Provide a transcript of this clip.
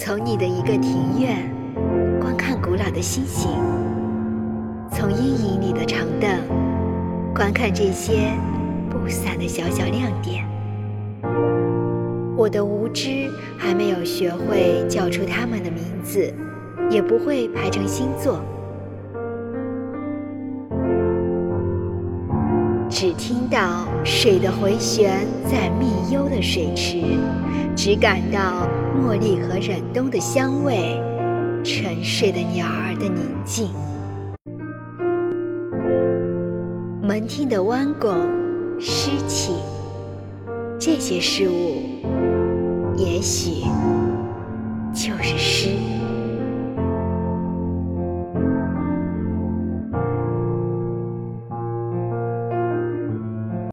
从你的一个庭院观看古老的星星，从阴影里的长凳观看这些不散的小小亮点。我的无知还没有学会叫出他们的名字，也不会排成星座。只听到水的回旋，在密幽的水池，只感到茉莉和忍冬的香味，沉睡的鸟儿的宁静。门厅的弯拱，湿气，这些事物也许就是诗。